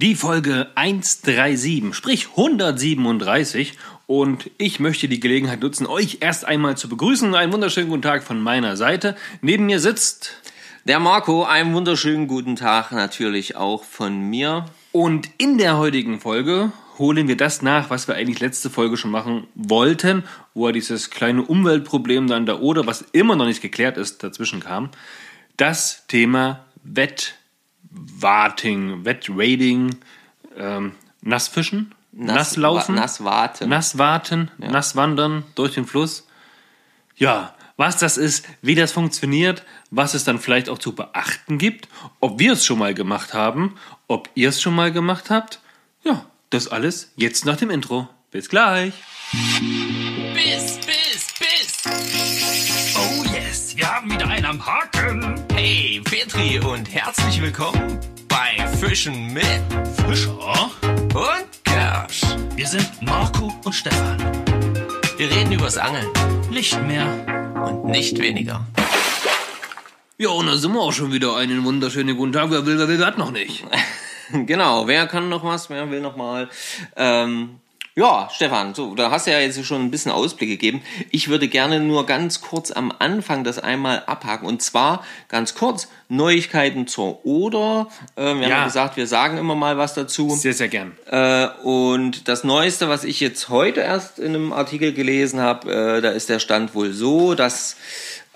Die Folge 137, sprich 137. Und ich möchte die Gelegenheit nutzen, euch erst einmal zu begrüßen. Einen wunderschönen guten Tag von meiner Seite. Neben mir sitzt Der Marco, einen wunderschönen guten Tag natürlich auch von mir. Und in der heutigen Folge holen wir das nach, was wir eigentlich letzte Folge schon machen wollten, wo er dieses kleine Umweltproblem dann da oder, was immer noch nicht geklärt ist, dazwischen kam. Das Thema Wettwarting, Wettrading, ähm, Nassfischen, Nasslaufen, wa- Nasswarten. Nasswarten, Nasswandern durch den Fluss. Ja, was das ist, wie das funktioniert, was es dann vielleicht auch zu beachten gibt, ob wir es schon mal gemacht haben, ob ihr es schon mal gemacht habt. Ja, das alles jetzt nach dem Intro. Bis gleich. Biss, Biss, Biss. Oh yes, wir haben wieder einen am Haken. Petri und herzlich willkommen bei Fischen mit Fischer? und Kersch. Wir sind Marco und Stefan. Wir reden übers Angeln Nicht mehr. und nicht weniger. Ja, und da sind wir auch schon wieder. Einen wunderschönen guten Tag. Wer will, wer will, wer hat noch nicht. Genau, wer kann noch was, wer will noch mal. Ähm, ja, Stefan, so, da hast du ja jetzt schon ein bisschen Ausblick gegeben. Ich würde gerne nur ganz kurz am Anfang das einmal abhaken. Und zwar ganz kurz Neuigkeiten zur Oder. Äh, wir haben Ja. ja gesagt, wir sagen immer mal was dazu. Sehr, sehr gern. Äh, und das Neueste, was ich jetzt heute erst in einem Artikel gelesen habe, äh, da ist der Stand wohl so, dass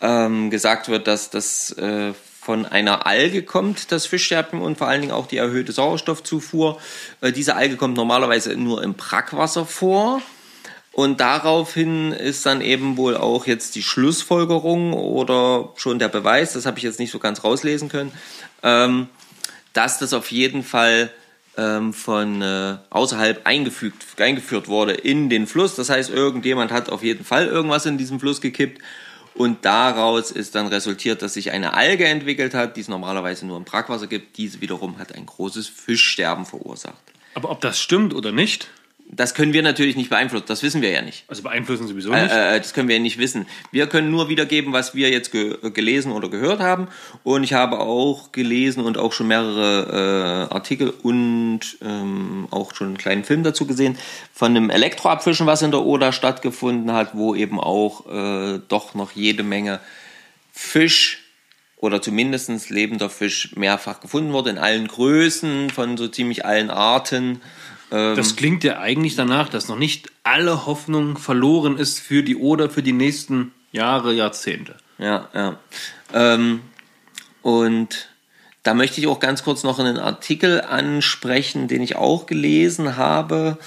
ähm, gesagt wird, dass das äh, von einer Alge kommt, das Fischsterben und vor allen Dingen auch die erhöhte Sauerstoffzufuhr. Äh, diese Alge kommt normalerweise nur im Brackwasser vor. Und daraufhin ist dann eben wohl auch jetzt die Schlussfolgerung oder schon der Beweis, das habe ich jetzt nicht so ganz rauslesen können, ähm, dass das auf jeden Fall ähm, von äh, außerhalb eingefügt, eingeführt wurde in den Fluss. Das heißt, irgendjemand hat auf jeden Fall irgendwas in diesem Fluss gekippt und daraus ist dann resultiert, dass sich eine Alge entwickelt hat, die es normalerweise nur im Brackwasser gibt. Diese wiederum hat ein großes Fischsterben verursacht. Aber ob das stimmt oder nicht, Das können wir natürlich nicht beeinflussen, das wissen wir ja nicht. also beeinflussen sowieso nicht. Äh, äh, das können wir nicht wissen. Wir können nur wiedergeben, was wir jetzt ge gelesen oder gehört haben. Und ich habe auch gelesen und auch schon mehrere äh, Artikel und ähm, auch schon einen kleinen Film dazu gesehen von einem Elektroabfischen, was in der Oder stattgefunden hat, wo eben auch äh, doch noch jede Menge Fisch oder zumindest lebender Fisch mehrfach gefunden wurde, in allen Größen, von so ziemlich allen Arten. Das klingt ja eigentlich danach, dass noch nicht alle Hoffnung verloren ist für die Oder für die nächsten Jahre, Jahrzehnte. Ja, ja. Ähm, und da möchte ich auch ganz kurz noch einen Artikel ansprechen, den ich auch gelesen habe.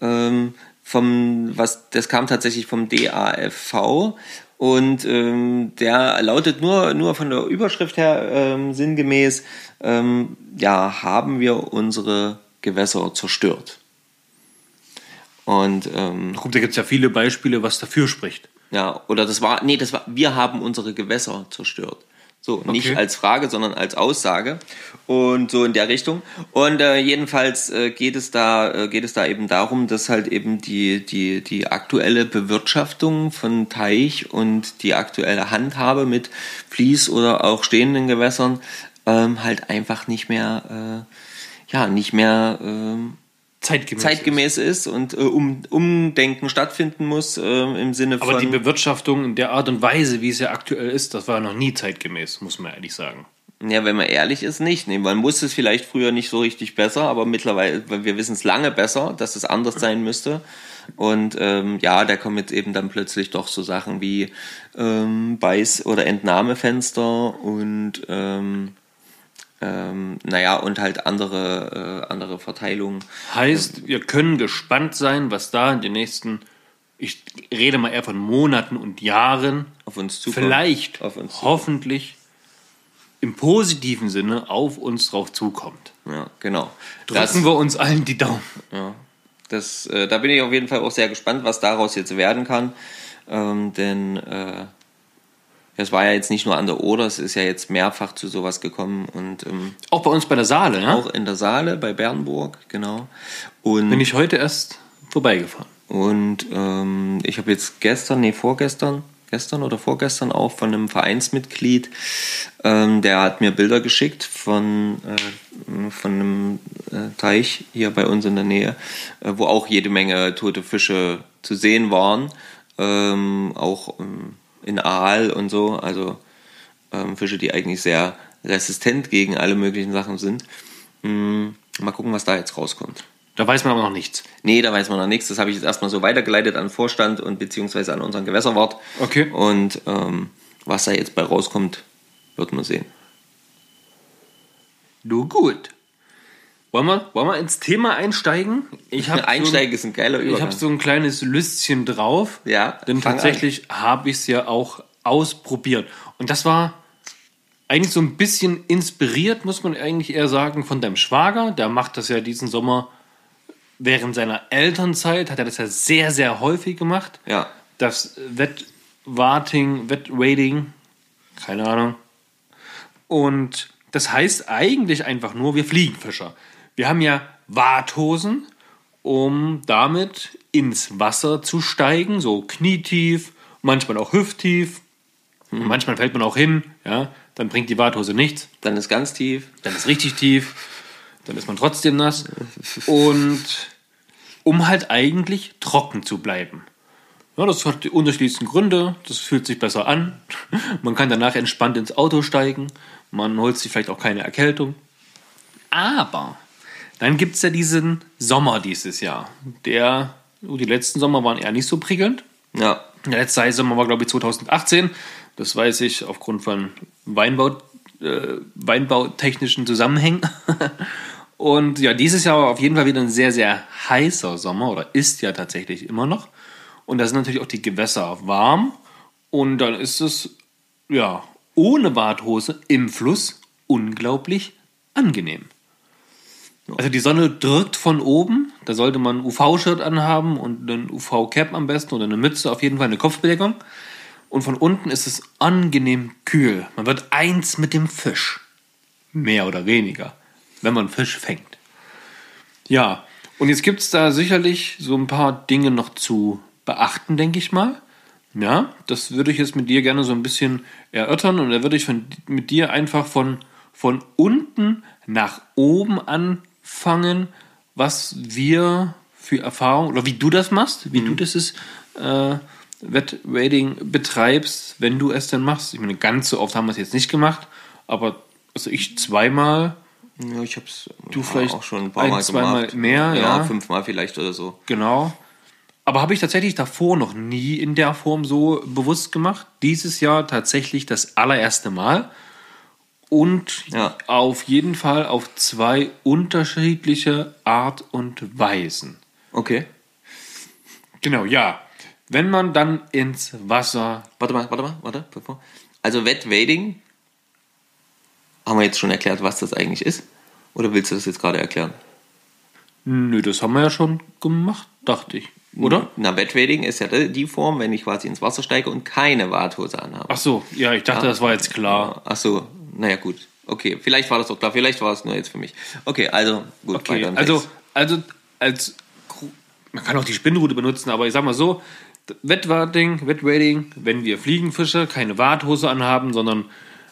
Ähm, vom, was, das kam tatsächlich vom DAFV und ähm, der lautet nur, nur von der Überschrift her ähm, sinngemäß, ähm, ja, haben wir unsere Gewässer zerstört. Und ähm, Guck, da gibt es ja viele Beispiele, was dafür spricht. ja, oder das war, nee, das war, wir haben unsere Gewässer zerstört. So, nicht Okay. als Frage, sondern als Aussage. Und so in der Richtung. Und äh, jedenfalls äh, geht es da, äh, geht es da eben darum, dass halt eben die, die, die aktuelle Bewirtschaftung von Teich und die aktuelle Handhabe mit Fließ oder auch stehenden Gewässern ähm, halt einfach nicht mehr, äh, ja, nicht mehr ähm, Zeitgemäß. zeitgemäß ist und äh, um, Umdenken stattfinden muss äh, im Sinne Aber von. die Bewirtschaftung in der Art und Weise, wie es ja aktuell ist, das war noch nie zeitgemäß, muss man ehrlich sagen. Ja, wenn man ehrlich ist, nicht. Nee, man wusste es vielleicht früher nicht so richtig besser, aber mittlerweile, weil wir wissen es lange besser, dass es anders sein müsste. Und ähm, ja, da kommen jetzt eben dann plötzlich doch so Sachen wie ähm, Beiß- oder Entnahmefenster und ähm, ähm, naja, und halt andere, äh, andere Verteilungen. Heißt, wir können gespannt sein, was da in den nächsten, ich rede mal eher von Monaten und Jahren, Auf uns zukommt. vielleicht, Auf uns zukommt. hoffentlich im positiven Sinne auf uns drauf zukommt. Ja, genau. Drücken wir uns allen die Daumen. Ja, das, äh, da bin ich auf jeden Fall auch sehr gespannt, was daraus jetzt werden kann. Ähm, denn äh, es war ja jetzt nicht nur an der Oder, es ist ja jetzt mehrfach zu sowas gekommen und ähm, Auch bei uns bei der Saale, ja? auch in der Saale bei Bernburg, genau. Und, Bin ich heute erst vorbeigefahren. und ähm, ich habe jetzt gestern, nee, vorgestern, gestern oder vorgestern auch von einem Vereinsmitglied, ähm, der hat mir Bilder geschickt von, äh, von einem äh, Teich hier bei uns in der Nähe, äh, wo auch jede Menge tote Fische zu sehen waren. Ähm, auch ähm, in Aal und so. Also ähm, Fische, die eigentlich sehr resistent gegen alle möglichen Sachen sind. Hm, mal gucken, was da jetzt rauskommt. Da weiß man aber noch nichts. Nee, da weiß man noch nichts. Das habe ich jetzt erstmal so weitergeleitet an den Vorstand und beziehungsweise an unseren Gewässerwart. Okay. Und ähm, was da jetzt bei rauskommt, wird man sehen. Du gut. Wollen wir, wollen wir ins Thema einsteigen? Ich hab Einsteigen ist ein geiler so, Ich Übergang. habe so ein kleines Lüstchen drauf. Ja, Denn tatsächlich habe ich es ja auch ausprobiert. Und das war eigentlich so ein bisschen inspiriert, muss man eigentlich eher sagen, von deinem Schwager. Der macht das ja diesen Sommer während seiner Elternzeit, hat er das ja sehr, sehr häufig gemacht. Ja. Das Wettwarting, Wettrating, keine Ahnung. Und das heißt eigentlich einfach nur, wir Fliegenfischer. Wir haben ja Warthosen, um damit ins Wasser zu steigen, so knietief, manchmal auch hüfttief. Manchmal fällt man auch hin, ja, dann bringt die Warthose nichts. Dann ist ganz tief. Dann ist richtig tief, dann ist man trotzdem nass. Und um halt eigentlich trocken zu bleiben. Ja, das hat die unterschiedlichsten Gründe. Das fühlt sich besser an. Man kann danach entspannt ins Auto steigen. Man holt sich vielleicht auch keine Erkältung. Aber dann gibt es ja diesen Sommer dieses Jahr. Der, oh, die letzten Sommer waren eher nicht so prickelnd. Ja. Der letzte Eissommer war, glaube ich, 2018. Das weiß ich aufgrund von Weinbau, äh, weinbautechnischen Zusammenhängen. Und ja, dieses Jahr war auf jeden Fall wieder ein sehr, sehr heißer Sommer oder ist ja tatsächlich immer noch. Und da sind natürlich auch die Gewässer warm. Und dann ist es, ja, ohne Warthose im Fluss unglaublich angenehm. Also die Sonne drückt von oben, da sollte man UV-Shirt anhaben und ein UV-Cap am besten oder eine Mütze, auf jeden Fall eine Kopfbedeckung. Und von unten ist es angenehm kühl. Man wird eins mit dem Fisch. Mehr oder weniger, wenn man Fisch fängt. Ja, und jetzt gibt es da sicherlich so ein paar Dinge noch zu beachten, denke ich mal. Ja, das würde ich jetzt mit dir gerne so ein bisschen erörtern und da würde ich von, mit dir einfach von, von unten nach oben anfangen, was wir für Erfahrungen oder wie du das machst, wie du das ist, äh, Wettrating betreibst, wenn du es denn machst. Ich meine, ganz so oft haben wir es jetzt nicht gemacht, aber also ich zweimal, ja ich habe es Du vielleicht auch schon ein paar ein, Mal zweimal gemacht. mehr, ja. ja. fünfmal vielleicht oder so. Genau. Aber habe ich tatsächlich davor noch nie in der Form so bewusst gemacht. Dieses Jahr tatsächlich das allererste Mal. Und Ja. auf jeden Fall auf zwei unterschiedliche Art und Weisen. Okay. Genau, ja. Wenn man dann ins Wasser. Warte mal, warte mal, warte. Also Wetwading, haben wir jetzt schon erklärt, was das eigentlich ist? Oder willst du das jetzt gerade erklären? Nö, das haben wir ja schon gemacht, dachte ich. Oder? Na, Wetwading ist ja die Form, wenn ich quasi ins Wasser steige und keine Warthose anhabe. Ach so, ja, ich dachte, das war jetzt klar. Ach so, naja gut. Okay, vielleicht war das doch klar, vielleicht war es nur jetzt für mich. Okay, also gut. Okay, weiter also, also als man kann auch die Spinnrute benutzen, aber ich sag mal so, Wettwarting, Wettrating, wenn wir Fliegenfische keine Warthose anhaben, sondern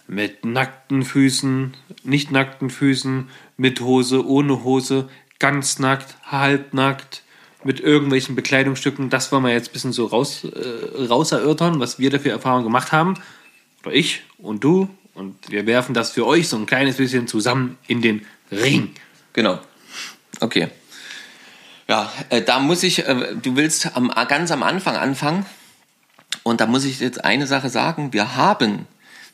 mit nackten Füßen, nicht nackten Füßen, mit Hose, ohne Hose, ganz nackt, halbnackt, mit irgendwelchen Bekleidungsstücken, das wollen wir jetzt ein bisschen so raus, äh, raus erörtern, was wir dafür Erfahrungen gemacht haben. Oder ich und du. Und wir werfen das für euch so ein kleines bisschen zusammen in den Ring. Genau. Okay. Ja, äh, da muss ich, äh, du willst am, ganz am Anfang anfangen. Und da muss ich jetzt eine Sache sagen. Wir haben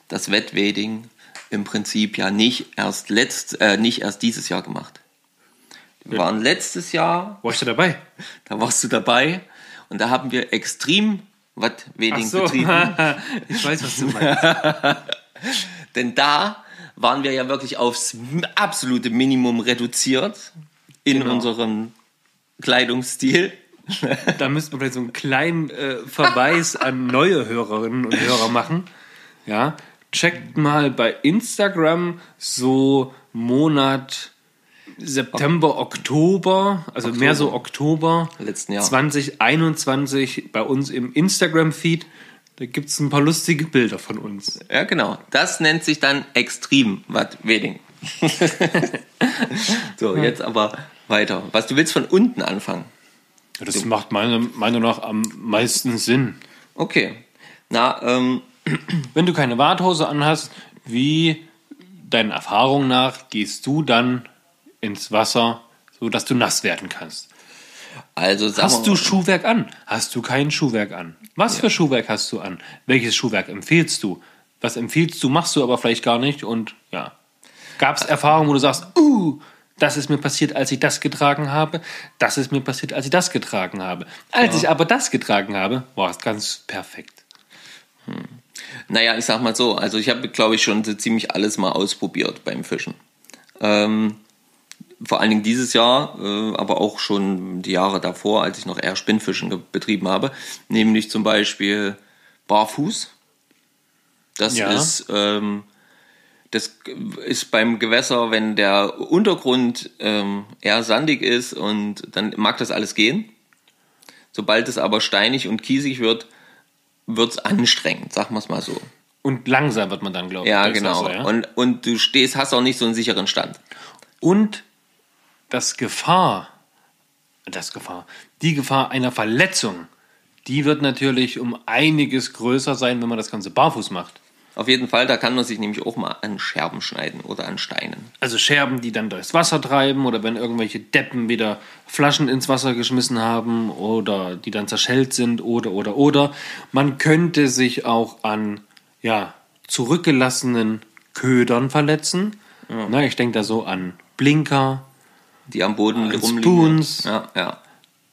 das Wettwading im Prinzip ja nicht erst, letzt, äh, nicht erst dieses Jahr gemacht. Wir waren letztes Jahr, War ich da dabei? da warst du dabei. Und da haben wir extrem Wettwading betrieben. ich weiß, was du meinst. Denn da waren wir ja wirklich aufs absolute Minimum reduziert in Genau. unserem Kleidungsstil. Da müssten wir vielleicht so einen kleinen äh, Verweis an neue Hörerinnen und Hörer machen. Ja, checkt mal bei Instagram so Monat September, Oktober, also mehr so Oktober Letzten Jahr. 2021 bei uns im Instagram-Feed. Da gibt es ein paar lustige Bilder von uns. Ja, genau. Das nennt sich dann Extrem Wedding. So, jetzt aber weiter. Was du willst von unten anfangen? Das macht meiner Meinung nach am meisten Sinn. Okay. Na, ähm, Wenn du keine Warthose anhast, wie deinen Erfahrungen nach gehst du dann ins Wasser, sodass du nass werden kannst? Also Hast du Schuhwerk an? Hast du kein Schuhwerk an? Was für Schuhwerk hast du an? Welches Schuhwerk empfiehlst du? Was empfiehlst du, machst du aber vielleicht gar nicht und ja. Gab es Erfahrungen, wo du sagst, uh, das ist mir passiert, als ich das getragen habe, das ist mir passiert, als ich das getragen habe. Als ich aber das getragen habe, war es ganz perfekt. Naja, ich sag mal so, also ich habe, glaube ich, schon so ziemlich alles mal ausprobiert beim Fischen. Ähm, vor allen Dingen dieses Jahr, äh, aber auch schon die Jahre davor, als ich noch eher Spinnfischen betrieben habe, nämlich zum Beispiel Barfuß. Das Ja. ist ähm, das ist beim Gewässer, wenn der Untergrund ähm, eher sandig ist und dann mag das alles gehen. Sobald es aber steinig und kiesig wird, wird es anstrengend, sagen wir es mal so. Und langsam wird man dann, glaube ich. Ja, genau. Wasser, ja? Und, und du stehst, hast auch nicht so einen sicheren Stand. Und das Gefahr, das Gefahr, die Gefahr einer Verletzung, die wird natürlich um einiges größer sein, wenn man das Ganze barfuß macht. Auf jeden Fall, da kann man sich nämlich auch mal an Scherben schneiden oder an Steinen. Also Scherben, die dann durchs Wasser treiben oder wenn irgendwelche Deppen wieder Flaschen ins Wasser geschmissen haben oder die dann zerschellt sind oder oder oder. Man könnte sich auch an ja, zurückgelassenen Ködern verletzen. Na, ich denke da so an Blinker, Die am Boden An rumliegen. Spoons. Ja, ja.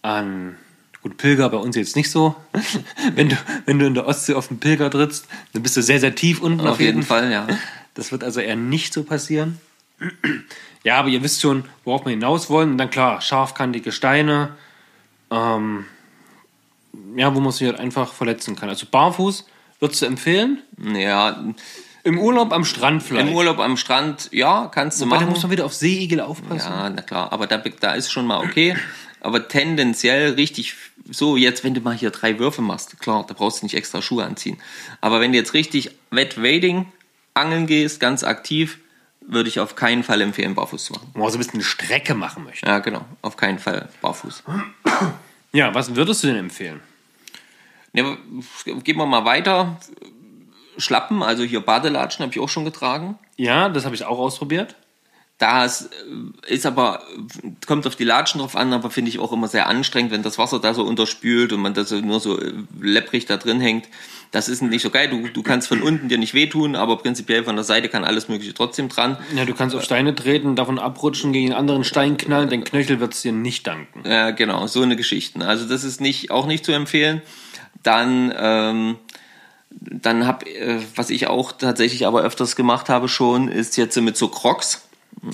an gut Pilger bei uns jetzt nicht so. wenn du wenn du in der Ostsee auf den Pilger trittst, dann bist du sehr sehr tief unten Auf jeden Fall, ja. Das wird also eher nicht so passieren. Ja, aber ihr wisst schon, worauf wir hinaus wollen. Und dann klar, scharfkantige Steine, ähm, ja, wo man sich halt einfach verletzen kann. Also barfuß würdest du empfehlen? Ja, Im Urlaub am Strand vielleicht. im Urlaub am Strand, ja, kannst du Aber da machen. muss man wieder auf Seeigel aufpassen. Ja, na klar, aber da, da ist schon mal okay. Aber tendenziell richtig so, jetzt, wenn du mal hier drei Würfe machst, klar, da brauchst du nicht extra Schuhe anziehen. Aber wenn du jetzt richtig Wet Wading angeln gehst, ganz aktiv, würde ich auf keinen Fall empfehlen, barfuß zu machen. Wo man so ein bisschen eine Strecke machen möchte. Ja, genau, auf keinen Fall barfuß. Ja, was würdest du denn empfehlen? Ja, gehen wir mal weiter. Schlappen, also hier Badelatschen habe ich auch schon getragen. Ja, das habe ich auch ausprobiert. Das äh, ist aber, kommt auf die Latschen drauf an, aber finde ich auch immer sehr anstrengend, wenn das Wasser da so unterspült und man da so nur so äh, lepprig da drin hängt. Das ist nicht so geil. Du, du kannst von unten dir nicht wehtun, aber prinzipiell von der Seite kann alles Mögliche trotzdem dran. Ja, du kannst auf Steine treten, davon abrutschen, gegen einen anderen Stein knallen, dein Knöchel wird es dir nicht danken. Ja, genau, so eine Geschichten. Also das ist nicht, auch nicht zu empfehlen. Dann, ähm, dann hab, äh, was ich auch tatsächlich aber öfters gemacht habe schon, ist jetzt mit so Crocs.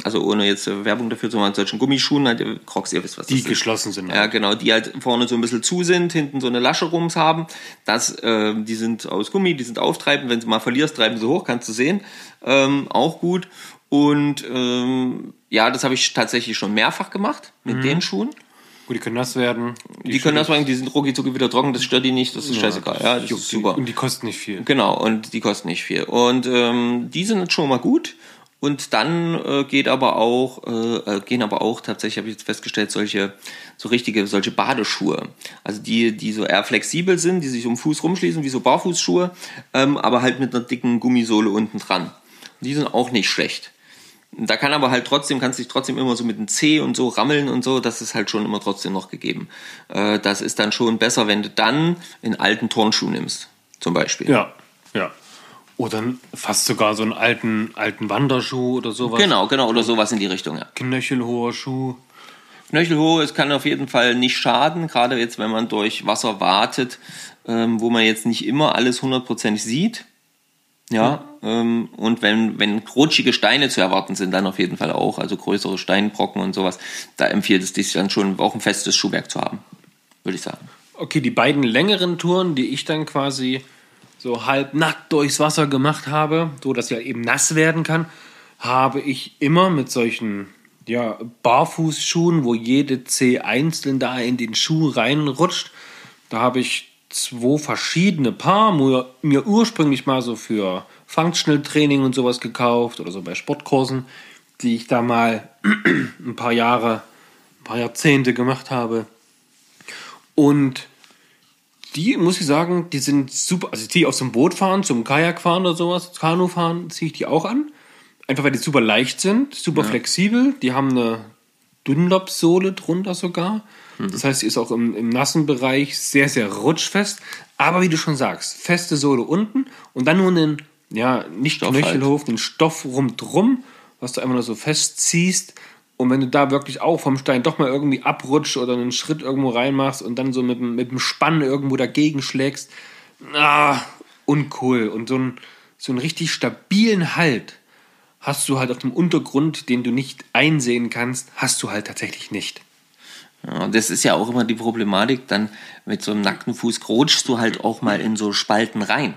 Also ohne jetzt äh, Werbung dafür zu machen, solchen Gummischuhen, halt, äh, Crocs, ihr wisst, was Die das ist. geschlossen sind. Ja, genau, die halt vorne so ein bisschen zu sind, hinten so eine Lasche rums haben. Das, äh, die sind aus Gummi, die sind auftreibend. Wenn du mal verlierst, treiben sie hoch, kannst du sehen. Ähm, auch gut. Und ähm, ja, das habe ich tatsächlich schon mehrfach gemacht mit den Schuhen. Gut, die können nass werden. Die, können das machen, die sind rucki zucki wieder trocken, das stört die nicht, das ist scheißegal. Ja, das ist super. Und die kosten nicht viel. Genau, und die kosten nicht viel. Und ähm, die sind schon mal gut. Und dann äh, geht aber auch, äh, äh, gehen aber auch tatsächlich, habe ich jetzt festgestellt, solche, so richtige, solche Badeschuhe. Also die, die so eher flexibel sind, die sich um Fuß rumschließen, wie so Barfußschuhe, ähm, aber halt mit einer dicken Gummisohle unten dran. Die sind auch nicht schlecht. Da kann aber halt trotzdem, kannst dich trotzdem immer so mit dem C und so rammeln und so, das ist halt schon immer trotzdem noch gegeben. Äh, das ist dann schon besser, wenn du dann in alten Turnschuh nimmst, zum Beispiel. Ja, ja. Oder fast sogar so einen alten, alten Wanderschuh oder sowas. Genau, genau, oder sowas in die Richtung, ja. Knöchelhoher Schuh. Knöchelhohe, es kann auf jeden Fall nicht schaden, gerade jetzt, wenn man durch Wasser wartet, ähm, wo man jetzt nicht immer alles hundertprozentig sieht. Ja, ähm, und wenn, wenn rutschige Steine zu erwarten sind, dann auf jeden Fall auch, also größere Steinbrocken und sowas, da empfiehlt es sich dann schon auch ein festes Schuhwerk zu haben, würde ich sagen. Okay, die beiden längeren Touren, die ich dann quasi so halb nackt durchs Wasser gemacht habe, so dass sie halt eben nass werden kann, habe ich immer mit solchen ja, Barfußschuhen, wo jede Zeh einzeln da in den Schuh reinrutscht. Da habe ich zwei verschiedene Paar mir, mir ursprünglich mal so für Functional Training und sowas gekauft oder so bei Sportkursen. die ich da mal ein paar Jahre, ein paar Jahrzehnte gemacht habe. Und die, muss ich sagen, die sind super. Also, die aus dem Boot fahren, zum Kajak fahren oder sowas, Kanu fahren, ziehe ich die auch an. Einfach weil die super leicht sind, super flexibel. Die haben eine Dunlop-Sohle drunter sogar. Das heißt, sie ist auch im, im nassen Bereich sehr, sehr rutschfest. Aber wie du schon sagst, feste Sohle unten und dann nur einen, ja, nicht Stoff halt. Knöchelhof, den Stoff rundrum, was du einfach nur so festziehst. Und wenn du da wirklich auch vom Stein doch mal irgendwie abrutscht oder einen Schritt irgendwo reinmachst und dann so mit, dem- mit dem Spann irgendwo dagegen schlägst, ah, uncool. Und so, ein, so einen richtig stabilen Halt hast du halt auf dem Untergrund, den du nicht einsehen kannst, hast du halt tatsächlich nicht. Ja, und das ist ja auch immer die Problematik, dann mit so einem nackten Fuß rutschst du halt auch mal in so Spalten rein.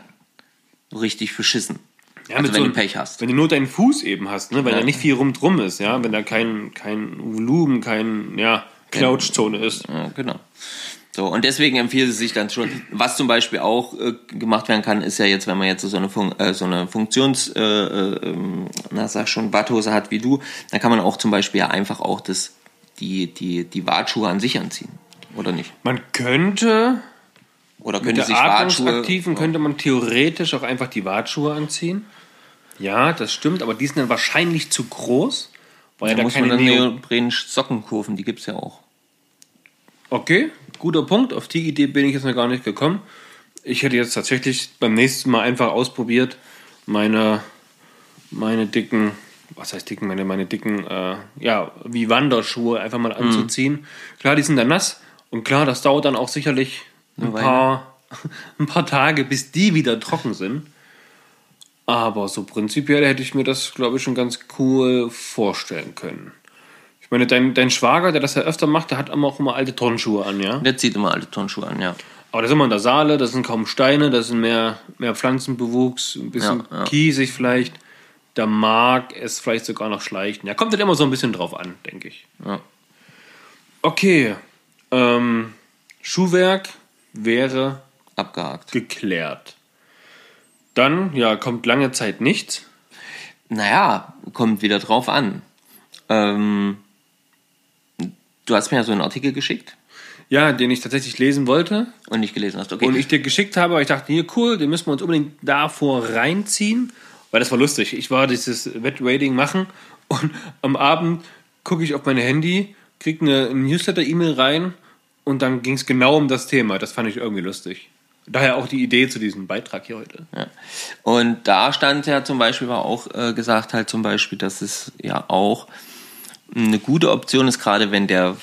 Richtig verschissen. Ja, also mit wenn so du Pech hast. Wenn du nur deinen Fuß eben hast, ne? weil Ja. da nicht viel rumdrum ist, ja, wenn da kein, kein Volumen, kein, ja, Knautschzone ist. Ja, genau. So, und deswegen empfiehlt es sich dann schon, was zum Beispiel auch äh, gemacht werden kann, ist ja jetzt, wenn man jetzt so eine, Fun äh, so eine Funktions, äh, äh, ähm, na sag schon, Watthose hat wie du, dann kann man auch zum Beispiel ja einfach auch das, die, die, die Wartschuhe an sich anziehen. Oder nicht? Man könnte, Oder mit könnte der sich Wartschuhe. Atmungsaktiven könnte man theoretisch auch einfach die Wartschuhe anziehen. Ja, das stimmt, aber die sind dann wahrscheinlich zu groß, weil Da da muss man keine dann Neo Neopren Sockenkurven, die gibt's ja auch. Okay, guter Punkt. Auf die Idee bin ich jetzt noch gar nicht gekommen. Ich hätte jetzt tatsächlich beim nächsten Mal einfach ausprobiert, meine, meine dicken, was heißt dicken, meine, meine dicken, äh, ja, wie Wanderschuhe einfach mal anzuziehen. Klar, die sind dann nass und klar, das dauert dann auch sicherlich ein Weile. paar, ein paar Tage, bis die wieder trocken sind. Aber so prinzipiell hätte ich mir das, glaube ich, schon ganz cool vorstellen können. Ich meine, dein, dein Schwager, der das ja öfter macht, der hat immer auch immer alte Turnschuhe an, ja? Der zieht immer alte Turnschuhe an, ja. Aber da sind wir in der Saale, das sind kaum Steine, das sind mehr, mehr Pflanzenbewuchs, ein bisschen Ja, ja. kiesig vielleicht. Da mag es vielleicht sogar noch schleichen. Ja, kommt halt immer so ein bisschen drauf an, denke ich. ja. Okay, ähm, Schuhwerk wäre Abgehakt. geklärt. Dann, ja, kommt lange Zeit nichts. Naja, kommt wieder drauf an. Ähm, du hast mir ja so einen Artikel geschickt Ja, den ich tatsächlich lesen wollte. und nicht gelesen hast. Okay. Und ich dir geschickt habe, weil ich dachte, hier cool, den müssen wir uns unbedingt davor reinziehen. Weil das war lustig. Ich war dieses Wetrading machen und am Abend gucke ich auf mein Handy, kriege eine Newsletter-E-Mail rein und dann ging es genau um das Thema. Das fand ich irgendwie lustig. Daher auch die Idee zu diesem Beitrag hier heute. Ja. Und da stand ja zum Beispiel, war auch äh, gesagt halt zum Beispiel, dass es ja auch eine gute Option ist, gerade wenn der,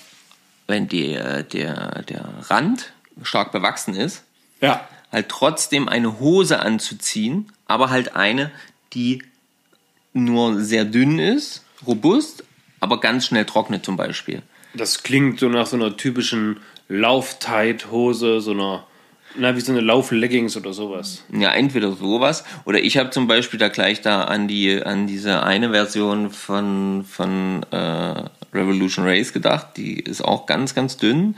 wenn der, der, der Rand stark bewachsen ist, Ja. halt trotzdem eine Hose anzuziehen, aber halt eine, die nur sehr dünn ist, robust, aber ganz schnell trocknet zum Beispiel. Das klingt so nach so einer typischen Lauf-Tight-Hose, so einer, na, wie so eine Lauf-Leggings oder sowas. Ja, entweder sowas oder ich habe zum Beispiel da gleich da an die an diese eine Version von von äh, Revolution Race gedacht. Die ist auch ganz ganz dünn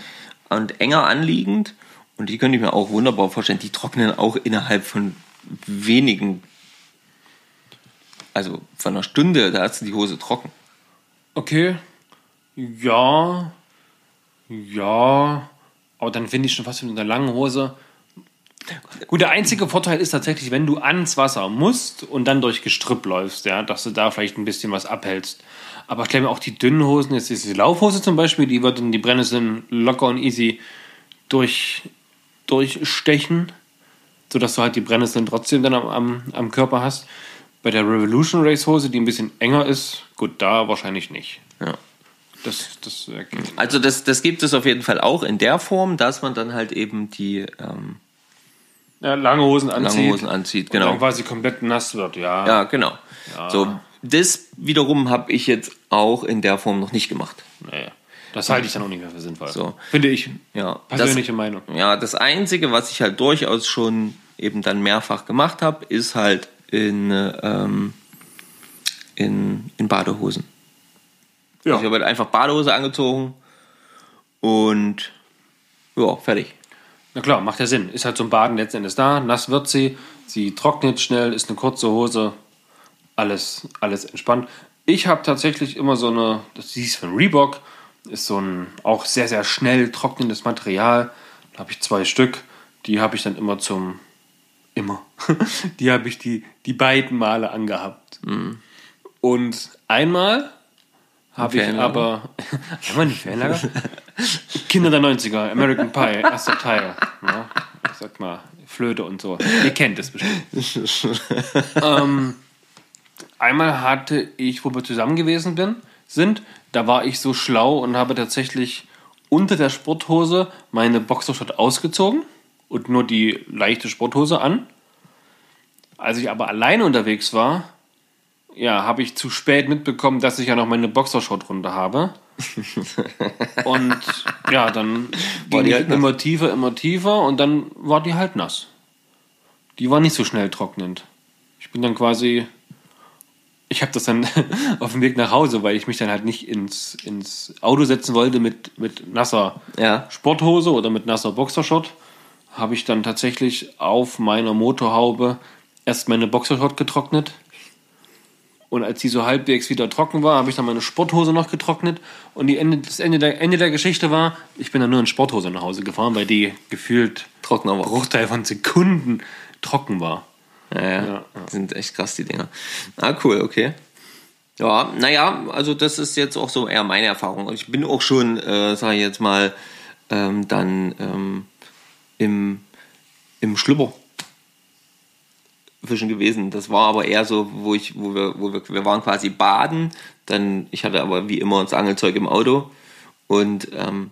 und enger anliegend und die könnte ich mir auch wunderbar vorstellen. Die trocknen auch innerhalb von wenigen, also von einer Stunde, da hast du die Hose trocken. Okay. Ja. Ja. Aber dann finde ich schon fast mit einer langen Hose. Gut, der einzige Vorteil ist tatsächlich, wenn du ans Wasser musst und dann durch Gestrüpp läufst, ja, dass du da vielleicht ein bisschen was abhältst. Aber ich glaube auch die dünnen Hosen, jetzt ist die Laufhose zum Beispiel, die wird in die Brennnesseln locker und easy durch, durchstechen, sodass du halt die Brennnesseln trotzdem dann am, am, am Körper hast. Bei der Revolution Race Hose, die ein bisschen enger ist, gut, da wahrscheinlich nicht. Ja. Das, das Also das, das gibt es auf jeden Fall auch in der Form, dass man dann halt eben die ähm, ja, lange Hosen anzieht. langen Hosen anzieht. Und Genau. dann quasi komplett nass wird, ja. Ja, genau. So, das wiederum habe ich jetzt auch in der Form noch nicht gemacht. Naja. Das halte ich dann auch nicht mehr für sinnvoll. So. Finde ich. Ja, Persönliche das, Meinung. Ja, das Einzige, was ich halt durchaus schon eben dann mehrfach gemacht habe, ist halt in, ähm, in, in Badehosen. Ja. Ich habe halt einfach Badehose angezogen und ja, fertig. Na klar, macht ja Sinn. Ist halt zum Baden letzten Endes da. Nass wird sie. Sie trocknet schnell, ist eine kurze Hose. Alles, alles entspannt. ich habe tatsächlich immer so eine, das hieß von Reebok, ist so ein auch sehr, sehr schnell trocknendes Material. Da habe ich zwei Stück. Die habe ich dann immer zum, immer, die habe ich die, die beiden Male angehabt. Und einmal habe ich aber, einmal die Ferienlager? Kinder der 90er, American Pie, erster Teil. Ja, ich sag mal, Flöte und so. Ihr kennt es bestimmt. ähm, einmal hatte ich, wo wir zusammen gewesen bin, sind, da war ich so schlau und habe tatsächlich unter der Sporthose meine Boxershort ausgezogen und nur die leichte Sporthose an. Als ich aber alleine unterwegs war, ja, habe ich zu spät mitbekommen, dass ich ja noch meine Boxershort runter habe. und ja, dann War ging die halt immer tiefer, immer tiefer und dann war die halt nass. Die war nicht so schnell trocknend. Ich bin dann quasi, ich habe das dann auf dem Weg nach Hause, weil ich mich dann halt nicht ins, ins Auto setzen wollte mit, mit nasser Ja. Sporthose oder mit nasser Boxershot, habe ich dann tatsächlich auf meiner Motorhaube erst meine Boxershot getrocknet. Und als die so halbwegs wieder trocken war, habe ich dann meine Sporthose noch getrocknet. Und die Ende, das Ende der, Ende der Geschichte war, ich bin dann nur in Sporthose nach Hause gefahren, weil die gefühlt Trockener war. Bruchteil von Sekunden trocken war. Ja, ja. Ja, Die sind echt krass, die Dinger. Ah, cool, okay. Ja, naja, also das ist jetzt auch so eher meine Erfahrung. Ich bin auch schon, äh, sage ich jetzt mal, ähm, dann ähm, im, im Schlüpper fischen gewesen. Das war aber eher so, wo ich, wo wir, wo wir, wir waren quasi baden. Dann, ich hatte aber wie immer das Angelzeug im Auto und ähm,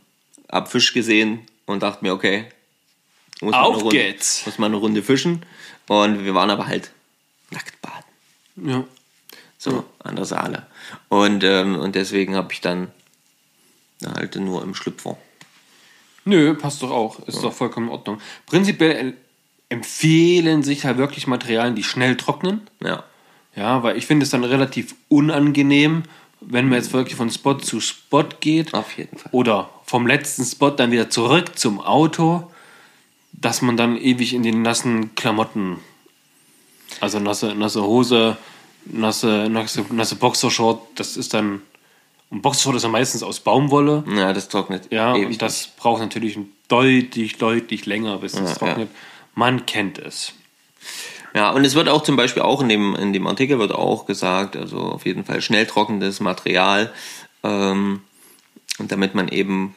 hab Fisch gesehen und dachte mir, okay, muss Auf eine Runde, geht's. Muss mal eine Runde fischen. Und wir waren aber halt nackt baden. Ja. So, an der Saale. Und, ähm, und deswegen habe ich dann halt nur im Schlüpfer. Nö, passt doch auch. Ist doch vollkommen in Ordnung. Prinzipiell empfehlen sich halt wirklich Materialien, die schnell trocknen. Ja. Ja, weil ich finde es dann relativ unangenehm, wenn man jetzt wirklich von Spot zu Spot geht. Auf jeden Fall. Oder vom letzten Spot dann wieder zurück zum Auto, dass man dann ewig in den nassen Klamotten, also nasse, nasse Hose, nasse, nasse, nasse Boxershort, das ist dann. Und Boxershort ist ja meistens aus Baumwolle. Ja, das trocknet. Ja, und das braucht natürlich deutlich, deutlich länger, bis es Ja, trocknet. Man kennt es. Ja, und es wird auch zum Beispiel auch in dem, in dem Artikel wird auch gesagt, also auf jeden Fall schnell trockendes Material, ähm, und damit man eben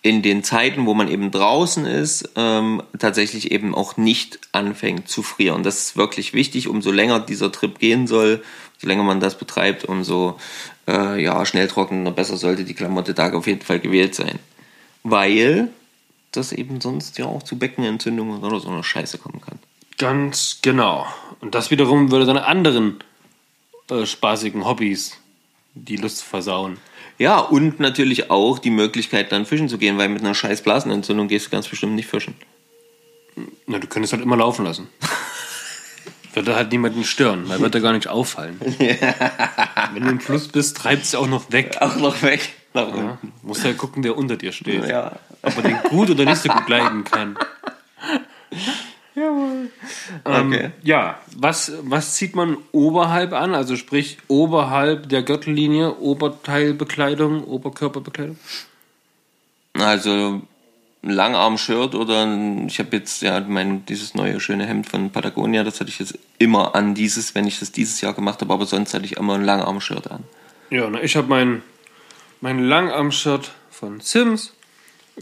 in den Zeiten, wo man eben draußen ist, ähm, tatsächlich eben auch nicht anfängt zu frieren. Das ist wirklich wichtig, umso länger dieser Trip gehen soll, umso länger man das betreibt, umso äh, ja, schnell trockener, besser sollte die Klamotte da auf jeden Fall gewählt sein. Weil das eben sonst ja auch zu Beckenentzündungen oder so einer Scheiße kommen kann. Ganz genau. Und das wiederum würde deine anderen äh, spaßigen Hobbys die Lust versauen. Ja, und natürlich auch die Möglichkeit, dann fischen zu gehen, weil mit einer scheiß Blasenentzündung gehst du ganz bestimmt nicht fischen. Na, du könntest halt immer laufen lassen. Würde halt niemanden stören, weil wird er gar nicht auffallen. Wenn du im Fluss bist, treibt es auch noch weg. Auch noch weg. Nach Ja, musst halt gucken, wer unter dir steht. Ja. Ob er den gut oder nicht so gut leiden kann. Ähm, Okay. Ja, was, was zieht man oberhalb an? Also sprich oberhalb der Gürtellinie, Oberteilbekleidung, Oberkörperbekleidung? Also ein Langarm-Shirt oder ein, ich habe jetzt ja mein dieses neue schöne Hemd von Patagonia, das hatte ich jetzt immer an dieses, wenn ich das dieses Jahr gemacht habe, aber sonst hatte ich immer ein Langarm-Shirt an. Ja, na, ich habe mein, mein Langarm-Shirt von Sims.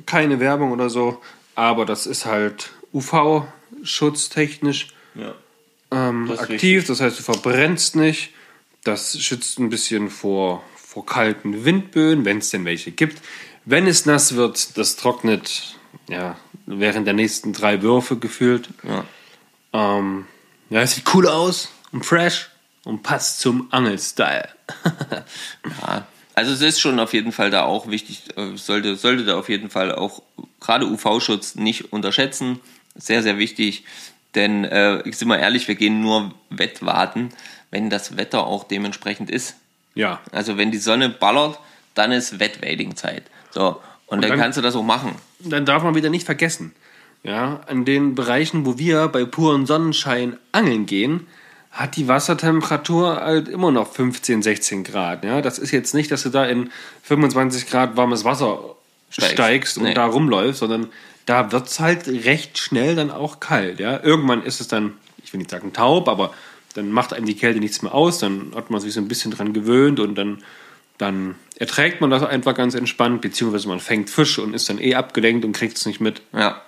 Keine Werbung oder so, aber das ist halt UV-schutztechnisch Ja. ähm, Das aktiv. Das heißt, du verbrennst nicht. Das schützt ein bisschen vor, vor kalten Windböen, wenn es denn welche gibt. Wenn es nass wird, das trocknet ja, während der nächsten drei Würfe gefühlt. Ja. Ähm, ja, es sieht cool aus und fresh und passt zum Angelstyle. Ja, also es ist schon auf jeden Fall da auch wichtig, äh, sollte, sollte da auf jeden Fall auch gerade UV-Schutz nicht unterschätzen. Sehr, sehr wichtig. Denn äh, ich sag mal ehrlich, wir gehen nur Wettwarten, wenn das Wetter auch dementsprechend ist. Ja, Also wenn die Sonne ballert, dann ist Wettwading-Zeit. So, und, dann, dann- kannst du das auch machen. dann darf man wieder nicht vergessen, ja, an den Bereichen, wo wir bei purem Sonnenschein angeln gehen, hat die Wassertemperatur halt immer noch 15, 16 Grad. Ja? Das ist jetzt nicht, dass du da in 25 Grad warmes Wasser steigst, Steigst. und Nee. da rumläufst, sondern da wird es halt recht schnell dann auch kalt. Ja? Irgendwann ist es dann, ich will nicht sagen taub, aber dann macht einem die Kälte nichts mehr aus, dann hat man sich so ein bisschen dran gewöhnt und dann, dann erträgt man das einfach ganz entspannt, beziehungsweise man fängt Fisch und ist dann eh abgelenkt und kriegt es nicht mit. Ja.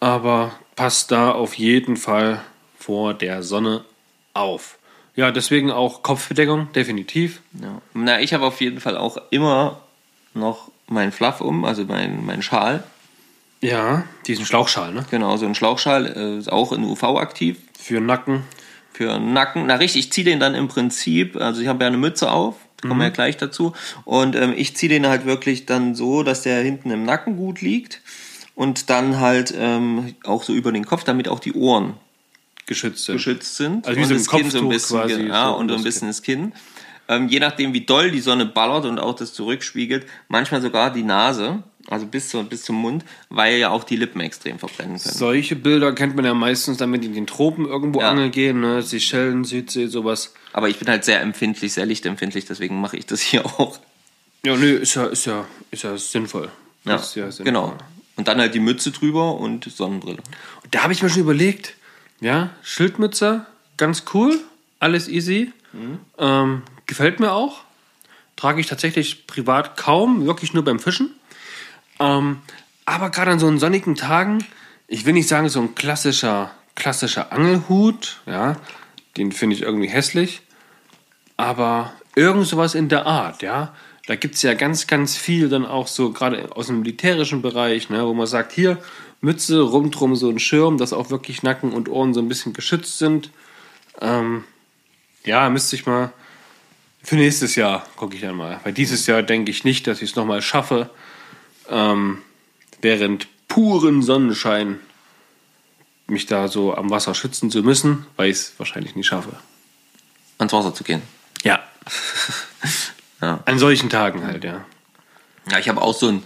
aber passt da auf jeden Fall vor der Sonne auf. Ja, deswegen auch Kopfbedeckung, definitiv. ja. Na, ich habe auf jeden Fall auch immer noch meinen Fluff um, also meinen mein Schal. Ja, diesen Schlauchschal, ne? Genau, so ein Schlauchschal, äh, ist auch in UV aktiv. Für Nacken. für Nacken. Na richtig, ich ziehe den dann im Prinzip, also ich habe ja eine Mütze auf, kommen wir ja gleich dazu. Und ähm, ich ziehe den halt wirklich dann so, dass der hinten im Nacken gut liegt. Und dann halt ähm, auch so über den Kopf, damit auch die Ohren geschützt sind. geschützt sind. Also wie so ein Kinn so ein bisschen, quasi, ja, so und so ein bisschen das Kinn. Ähm, je nachdem, wie doll die Sonne ballert und auch das zurückspiegelt, manchmal sogar die Nase, also bis, zu, bis zum Mund, weil ja auch die Lippen extrem verbrennen können. Solche Bilder kennt man ja meistens damit in den Tropen irgendwo Ja. angeln gehen, ne? Seychellen, Südsee, sowas. Aber ich bin halt sehr empfindlich, sehr lichtempfindlich, deswegen mache ich das hier auch. Ja, nö, ist ja, ist ja, ist ja sinnvoll. Ja, ist ja sinnvoll. genau. Und dann halt die Mütze drüber und Sonnenbrille. Und da habe ich mir schon überlegt, ja, Schildmütze, ganz cool, alles easy. Ähm, gefällt mir auch. Trage ich tatsächlich privat kaum, wirklich nur beim Fischen. Ähm, aber gerade an so sonnigen Tagen, ich will nicht sagen, so ein klassischer, klassischer Angelhut, ja, den finde ich irgendwie hässlich. Aber irgend sowas in der Art, ja. Da gibt es ja ganz, ganz viel dann auch so, gerade aus dem militärischen Bereich, ne, wo man sagt, hier, Mütze, rundrum so ein Schirm, dass auch wirklich Nacken und Ohren so ein bisschen geschützt sind. Ähm, ja, müsste ich mal. Für nächstes Jahr gucke ich dann mal. Weil dieses Jahr denke ich nicht, dass ich es nochmal schaffe, ähm, während puren Sonnenschein mich da so am Wasser schützen zu müssen, weil ich es wahrscheinlich nicht schaffe. Ans Wasser zu gehen. Ja. Ja. An solchen Tagen halt, ja. Ja, ich habe auch so ein,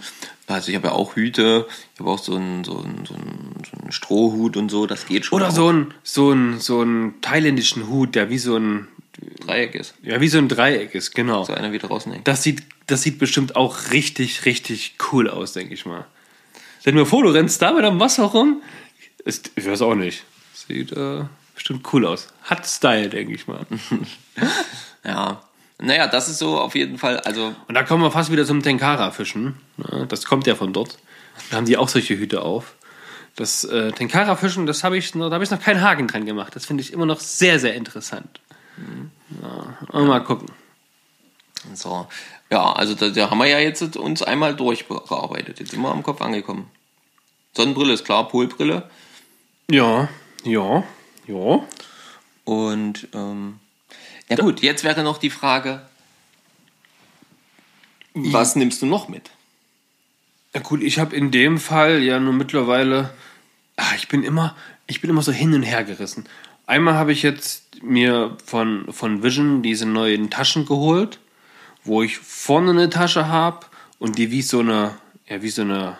also ich habe ja auch Hüte, ich habe auch so einen so einen, so einen, so einen Strohhut und so, das geht schon. Oder auch. so ein, so ein, so ein thailändischen Hut, der wie so ein, Dreieck ist. ja, wie so ein Dreieck ist, genau. So einer wieder raushängt. Das sieht, das sieht bestimmt auch richtig, richtig cool aus, denke ich mal. Stell mal vor, du rennst da mit am Wasser rum. Ist, ich weiß auch nicht. Sieht äh, bestimmt cool aus. Hat Style, denke ich mal. Ja. Naja, das ist so auf jeden Fall, also Und da kommen wir fast wieder zum Tenkara-Fischen. Ja, Das kommt ja von dort. Da haben die auch solche Hüte auf. Das äh, Tenkara-Fischen, das habe ich noch, da habe ich noch keinen Haken dran gemacht. Das finde ich immer noch sehr, sehr interessant. Ja, mal gucken. so. Ja, also da, da haben wir ja jetzt uns einmal durchgearbeitet. Jetzt sind wir am Kopf angekommen. Sonnenbrille ist klar, Polbrille. Ja, ja, ja. Und ähm, ja gut, jetzt wäre noch die Frage, was nimmst du noch mit? Ja gut, ich habe in dem Fall ja nur mittlerweile, ah, ich bin immer, ich bin immer so hin und her gerissen. Einmal habe ich jetzt mir von, von Vision diese neuen Taschen geholt, wo ich vorne eine Tasche habe und die wie so eine, ja wie so eine,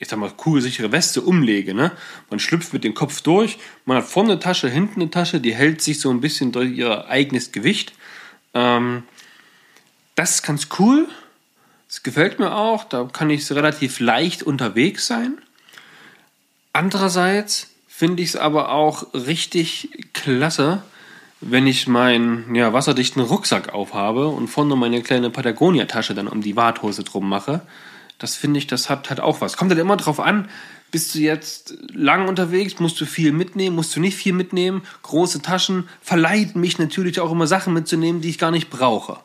ich sag mal, kugelsichere Weste umlege. Ne? Man schlüpft mit dem Kopf durch, man hat vorne eine Tasche, hinten eine Tasche, die hält sich so ein bisschen durch ihr eigenes Gewicht. Ähm, das ist ganz cool. Das gefällt mir auch. Da kann ich relativ leicht unterwegs sein. Andererseits finde ich es aber auch richtig klasse, wenn ich meinen ja, wasserdichten Rucksack aufhabe und vorne meine kleine Patagonia-Tasche dann um die Warthose drum mache. Das finde ich, das hat, hat auch was. Kommt halt immer drauf an, bist du jetzt lang unterwegs, musst du viel mitnehmen, musst du nicht viel mitnehmen. Große Taschen verleiten mich natürlich auch immer Sachen mitzunehmen, die ich gar nicht brauche.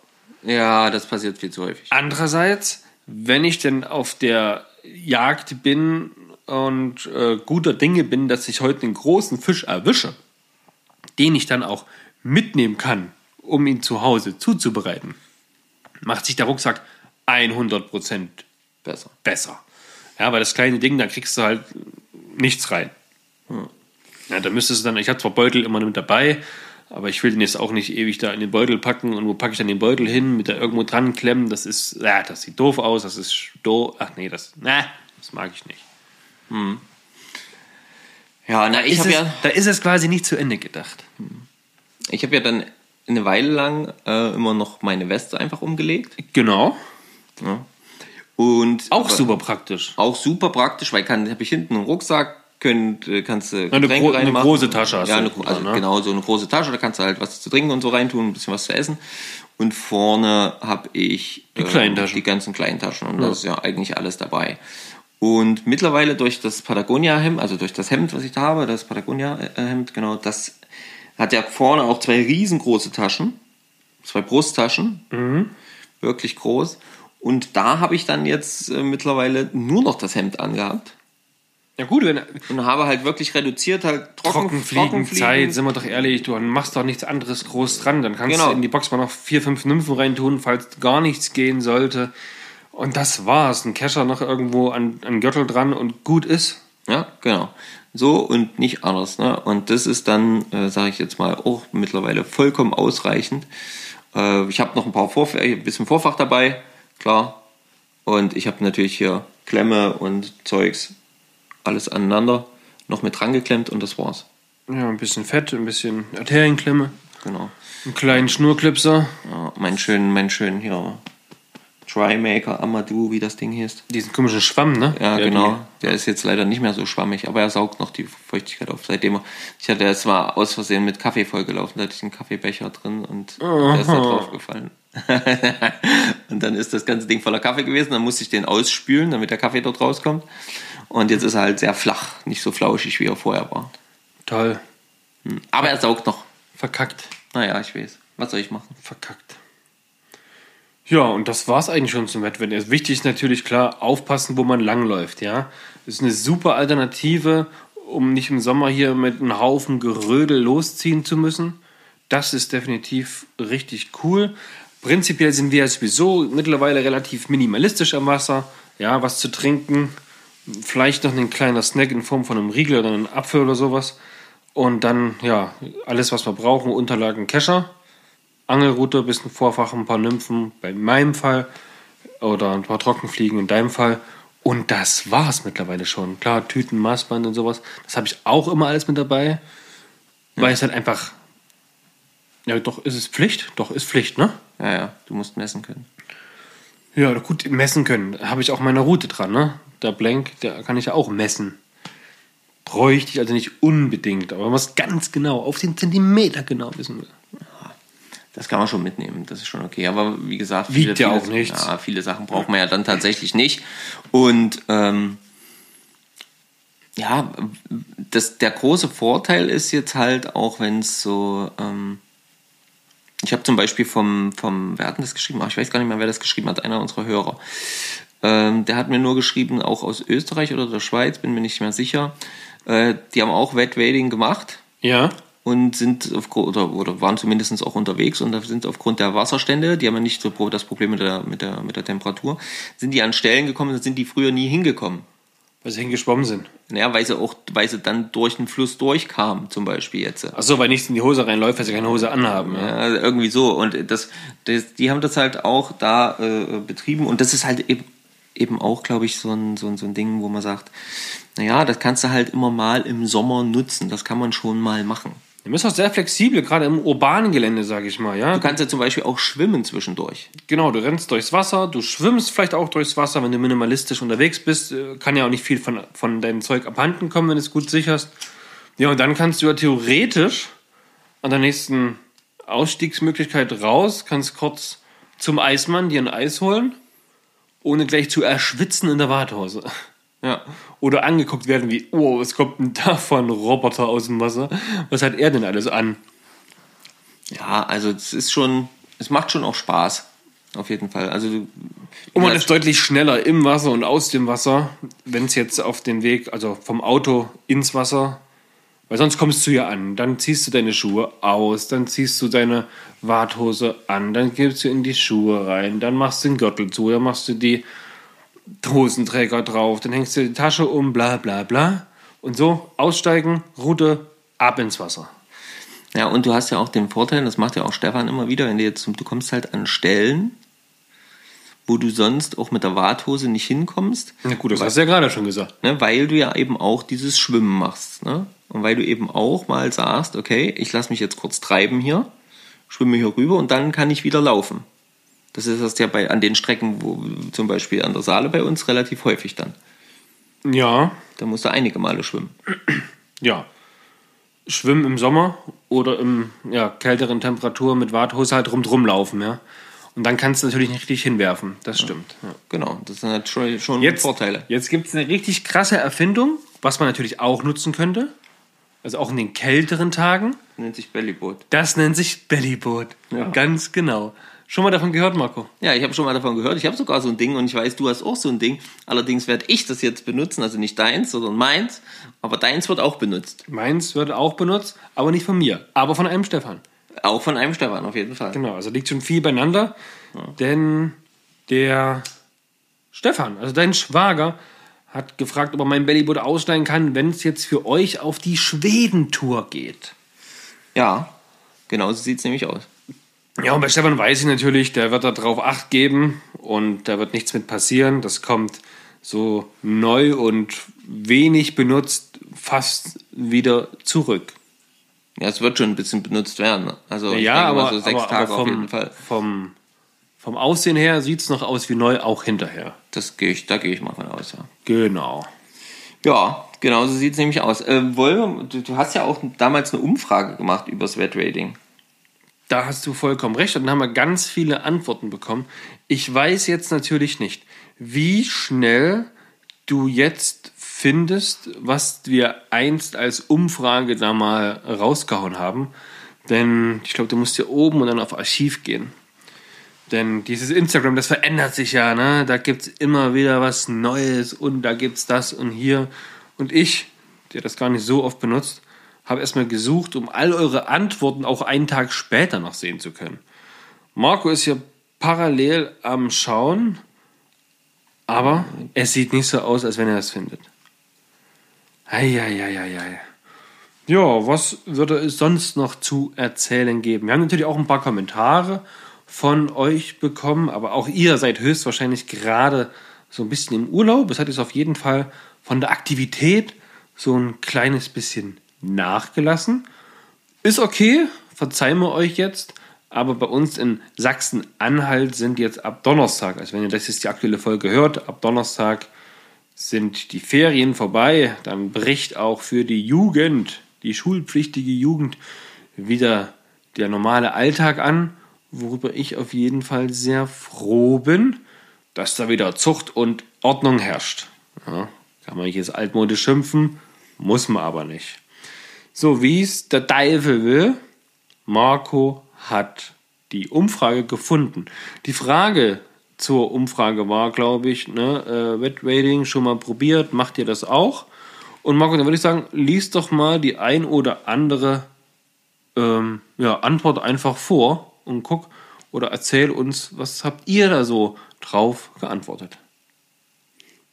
Ja, das passiert viel zu häufig. Andererseits, wenn ich denn auf der Jagd bin und äh, guter Dinge bin, dass ich heute einen großen Fisch erwische, den ich dann auch mitnehmen kann, um ihn zu Hause zuzubereiten, macht sich der Rucksack 100% Besser. besser. Ja, weil das kleine Ding, da kriegst du halt nichts rein. Ja, da müsstest du dann, ich habe zwar Beutel immer mit dabei, aber ich will den jetzt auch nicht ewig da in den Beutel packen und wo packe ich dann den Beutel hin, mit da irgendwo dran klemmen, das ist, ja, das sieht doof aus, das ist doof, ach nee, das, na, das mag ich nicht. Ja, na, ich habe ja. Da ist es quasi nicht zu Ende gedacht. Ich habe ja dann eine Weile lang äh, immer noch meine Weste einfach umgelegt. Genau. Und Auch super praktisch. Auch super praktisch, weil kann habe ich hinten einen Rucksack, könnt, äh, kannst du Eine gro- eine große Tasche hast ja, eine, also ne? genau so eine große Tasche, da kannst du halt was zu trinken und so reintun, ein bisschen was zu essen. Und vorne habe ich Die Taschen. die ganzen kleinen Taschen und da ist ja eigentlich alles dabei. Und mittlerweile durch das Patagonia-Hemd, also durch das Hemd, was ich da habe, das Patagonia-Hemd, genau, das hat ja vorne auch zwei riesengroße Taschen, zwei Brusttaschen, Mhm. wirklich groß. Und da habe ich dann jetzt äh, mittlerweile nur noch das Hemd angehabt Ja gut, wenn und habe halt wirklich reduziert, halt trocken, Trockenfliegen, Zeit, sind wir doch ehrlich, du machst doch nichts anderes groß dran. Dann kannst Genau. du in die Box mal noch vier, fünf Nymphen reintun, falls gar nichts gehen sollte. Und das war's. Ein Kescher noch irgendwo an, an Gürtel dran und gut ist. Ja, genau. So und nicht anders. Ne? Und das ist dann, äh, sage ich jetzt mal, auch mittlerweile vollkommen ausreichend. Äh, ich habe noch ein paar Vorf äh, ein bisschen Vorfach dabei, klar. Und ich habe natürlich hier Klemme und Zeugs, alles aneinander, noch mit dran geklemmt und das war's. Ja, ein bisschen Fett, ein bisschen Arterienklemme, Genau. einen kleinen Schnurklipser, Ja, mein schön, mein schön hier Trymaker Amadou, wie das Ding hieß. diesen komischen Schwamm, ne? Ja, Der genau. Der ist jetzt leider nicht mehr so schwammig, aber er saugt noch die Feuchtigkeit auf. Seitdem er, ich hatte es war aus Versehen mit Kaffee vollgelaufen, da hatte ich einen Kaffeebecher drin und der ist da drauf gefallen. und dann ist das ganze Ding voller Kaffee gewesen, dann musste ich den ausspülen, damit der Kaffee dort rauskommt. Und jetzt ist er halt sehr flach, nicht so flauschig, wie er vorher war. Die, toll. Aber er saugt noch. Verkackt. Naja, ich weiß. Was soll ich machen? Verkackt. Ja, und das war's eigentlich schon zum Wettrennen. Wichtig ist natürlich klar, aufpassen, wo man langläuft, ja. Das ist eine super Alternative, um nicht im Sommer hier mit einem Haufen Gerödel losziehen zu müssen. Das ist definitiv richtig cool. Prinzipiell sind wir sowieso mittlerweile relativ minimalistisch am Wasser. Ja, was zu trinken, vielleicht noch ein kleiner Snack in Form von einem Riegel oder einem Apfel oder sowas. Und dann, ja, alles, was wir brauchen, Unterlagen, Kescher. Angelrute, bisschen Vorfach, ein paar Nymphen, bei meinem Fall. Oder ein paar Trockenfliegen in deinem Fall. Und das war's mittlerweile schon. Klar, Tüten, Maßband und sowas. Das habe ich auch immer alles mit dabei. Weil es halt einfach. Ja, doch, ist es Pflicht? Doch, ist Pflicht, ne? Ja, ja, du musst messen können. Ja, gut, messen können. Habe ich auch meine Route dran, ne? Der Blank, der kann ich ja auch messen. Bräuchte ich also nicht unbedingt, aber man muss ganz genau, auf den Zentimeter genau wissen will. Das kann man schon mitnehmen, das ist schon okay. Aber wie gesagt, Wiegt ja auch nichts. Ja, viele Sachen braucht man ja dann tatsächlich nicht. Und ähm, ja, das, der große Vorteil ist jetzt halt auch, wenn es so. Ähm, ich habe zum Beispiel vom, vom, wer hat denn das geschrieben? Ach, ich weiß gar nicht mehr, wer das geschrieben hat, einer unserer Hörer. Ähm, der hat mir nur geschrieben, auch aus Österreich oder der Schweiz, bin mir nicht mehr sicher. Äh, die haben auch Wet Wading gemacht Ja, und sind aufgrund, oder, oder waren zumindest auch unterwegs und da sind aufgrund der Wasserstände, die haben ja nicht so das Problem mit der, mit der, mit der Temperatur, sind die an Stellen gekommen, da sind die früher nie hingekommen. weil sie hingeschwommen sind. Naja, weil sie auch, weil sie dann durch den Fluss durchkamen, zum Beispiel jetzt. Achso, weil nichts in die Hose reinläuft, weil sie keine Hose anhaben. Ja. Ja, also irgendwie so. Und das, das, die haben das halt auch da äh, betrieben. Und das ist halt eben, eben auch, glaube ich, so ein, so, ein, so ein Ding, wo man sagt, naja, das kannst du halt immer mal im Sommer nutzen. Das kann man schon mal machen. Du bist auch sehr flexibel, gerade im urbanen Gelände, sage ich mal. Ja? Du kannst ja zum Beispiel auch schwimmen zwischendurch. Genau, du rennst durchs Wasser, du schwimmst vielleicht auch durchs Wasser, wenn du minimalistisch unterwegs bist. Kann ja auch nicht viel von, von deinem Zeug abhanden kommen, wenn du es gut sicherst. Ja, und dann kannst du ja theoretisch an der nächsten Ausstiegsmöglichkeit raus, kannst kurz zum Eismann dir ein Eis holen, ohne gleich zu erschwitzen in der Badhose. Ja. Oder angeguckt werden wie, oh, was kommt denn da ein Roboter aus dem Wasser? Was hat er denn alles an? Ja, also es ist schon, es macht schon auch Spaß. Auf jeden Fall. Also Und man ist deutlich schneller im Wasser und aus dem Wasser, wenn es jetzt auf den Weg, also vom Auto ins Wasser, weil sonst kommst du ja an, dann ziehst du deine Schuhe aus, dann ziehst du deine Warthose an, dann gibst du in die Schuhe rein, dann machst du den Gürtel zu, dann machst du die Hosenträger drauf, dann hängst du die Tasche um, bla bla bla. Und so aussteigen, Route, ab ins Wasser. ja, und du hast ja auch den Vorteil, das macht ja auch Stefan immer wieder, wenn du jetzt, du kommst halt an Stellen, wo du sonst auch mit der Warthose nicht hinkommst, Na gut, das hast du ja gerade schon gesagt. ne, weil du ja eben auch dieses Schwimmen machst. Ne? und weil du eben auch mal sagst, okay, ich lasse mich jetzt kurz treiben hier, schwimme hier rüber und dann kann ich wieder laufen. Das ist das ja bei, an den Strecken, wo zum Beispiel an der Saale bei uns relativ häufig dann. Ja, Da musst du einige Male schwimmen. ja. Schwimmen im Sommer oder im ja, kälteren Temperaturen mit Warthose halt rumdrum laufen, ja. Und dann kannst du natürlich nicht richtig hinwerfen. Das stimmt. Ja. Genau, das sind halt schon, Jetzt, Vorteile. Jetzt gibt es eine richtig krasse Erfindung, was man natürlich auch nutzen könnte. Also auch in den kälteren Tagen. Nennt sich Bellyboot. Das nennt sich Bellyboot. Ja. Ganz genau. Schon mal davon gehört, Marco? Ja, ich habe schon mal davon gehört. Ich habe sogar so ein Ding und ich weiß, du hast auch so ein Ding. Allerdings werde ich das jetzt benutzen, also nicht deins, sondern meins. Aber deins wird auch benutzt. Meins wird auch benutzt, aber nicht von mir, aber von einem Stefan. Auch von einem Stefan auf jeden Fall. Genau, also liegt schon viel beieinander. Denn der Stefan, also dein Schwager, hat gefragt, ob er mein Bellyboot ausleihen kann, wenn es jetzt für euch auf die Schwedentour geht. Ja, genau so sieht es nämlich aus. Ja, und bei Stefan weiß ich natürlich, der wird da drauf Acht geben und da wird nichts mit passieren. Das kommt so neu und wenig benutzt fast wieder zurück. Ja, es wird schon ein bisschen benutzt werden. Also ja, aber, so sechs aber, Tage aber auf vom, jeden Fall. Vom, vom Aussehen her sieht es noch aus wie neu, auch hinterher. Das gehe ich, da gehe ich mal von aus, ja. Genau. Ja, genau so sieht es nämlich aus. Äh, wollen wir, du, du hast ja auch damals eine Umfrage gemacht über das Wettrating. Da hast du vollkommen recht. Und dann haben wir ganz viele Antworten bekommen. Ich weiß jetzt natürlich nicht, wie schnell du jetzt findest, was wir einst als Umfrage da mal rausgehauen haben. Denn ich glaube, du musst hier oben und dann auf Archiv gehen. Denn dieses Instagram, das verändert sich ja, ne? Da gibt es immer wieder was Neues und da gibt es das und hier. Und ich, der das gar nicht so oft benutzt, habe erstmal gesucht, um all eure Antworten auch einen Tag später noch sehen zu können. Marco ist hier parallel am Schauen, aber es sieht nicht so aus, als wenn er das findet. Eieieiei. Ja, was würde es sonst noch zu erzählen geben? Wir haben natürlich auch ein paar Kommentare von euch bekommen, aber auch ihr seid höchstwahrscheinlich gerade so ein bisschen im Urlaub. Es hat jetzt auf jeden Fall von der Aktivität so ein kleines bisschen nachgelassen. Ist okay, verzeihen wir euch jetzt, aber bei uns in Sachsen-Anhalt sind jetzt ab Donnerstag, also wenn ihr das jetzt die aktuelle Folge hört, ab Donnerstag sind die Ferien vorbei, dann bricht auch für die Jugend, die schulpflichtige Jugend, wieder der normale Alltag an, worüber ich auf jeden Fall sehr froh bin, dass da wieder Zucht und Ordnung herrscht. Ja, kann man jetzt altmodisch schimpfen, muss man aber nicht. So wie es der Teufel will, Marco hat die Umfrage gefunden. Die Frage zur Umfrage war, glaube ich, ne, äh, Wettrating schon mal probiert, macht ihr das auch? Und Marco, dann würde ich sagen, lies doch mal die ein oder andere ähm, ja, Antwort einfach vor und guck oder erzähl uns, was habt ihr da so drauf geantwortet?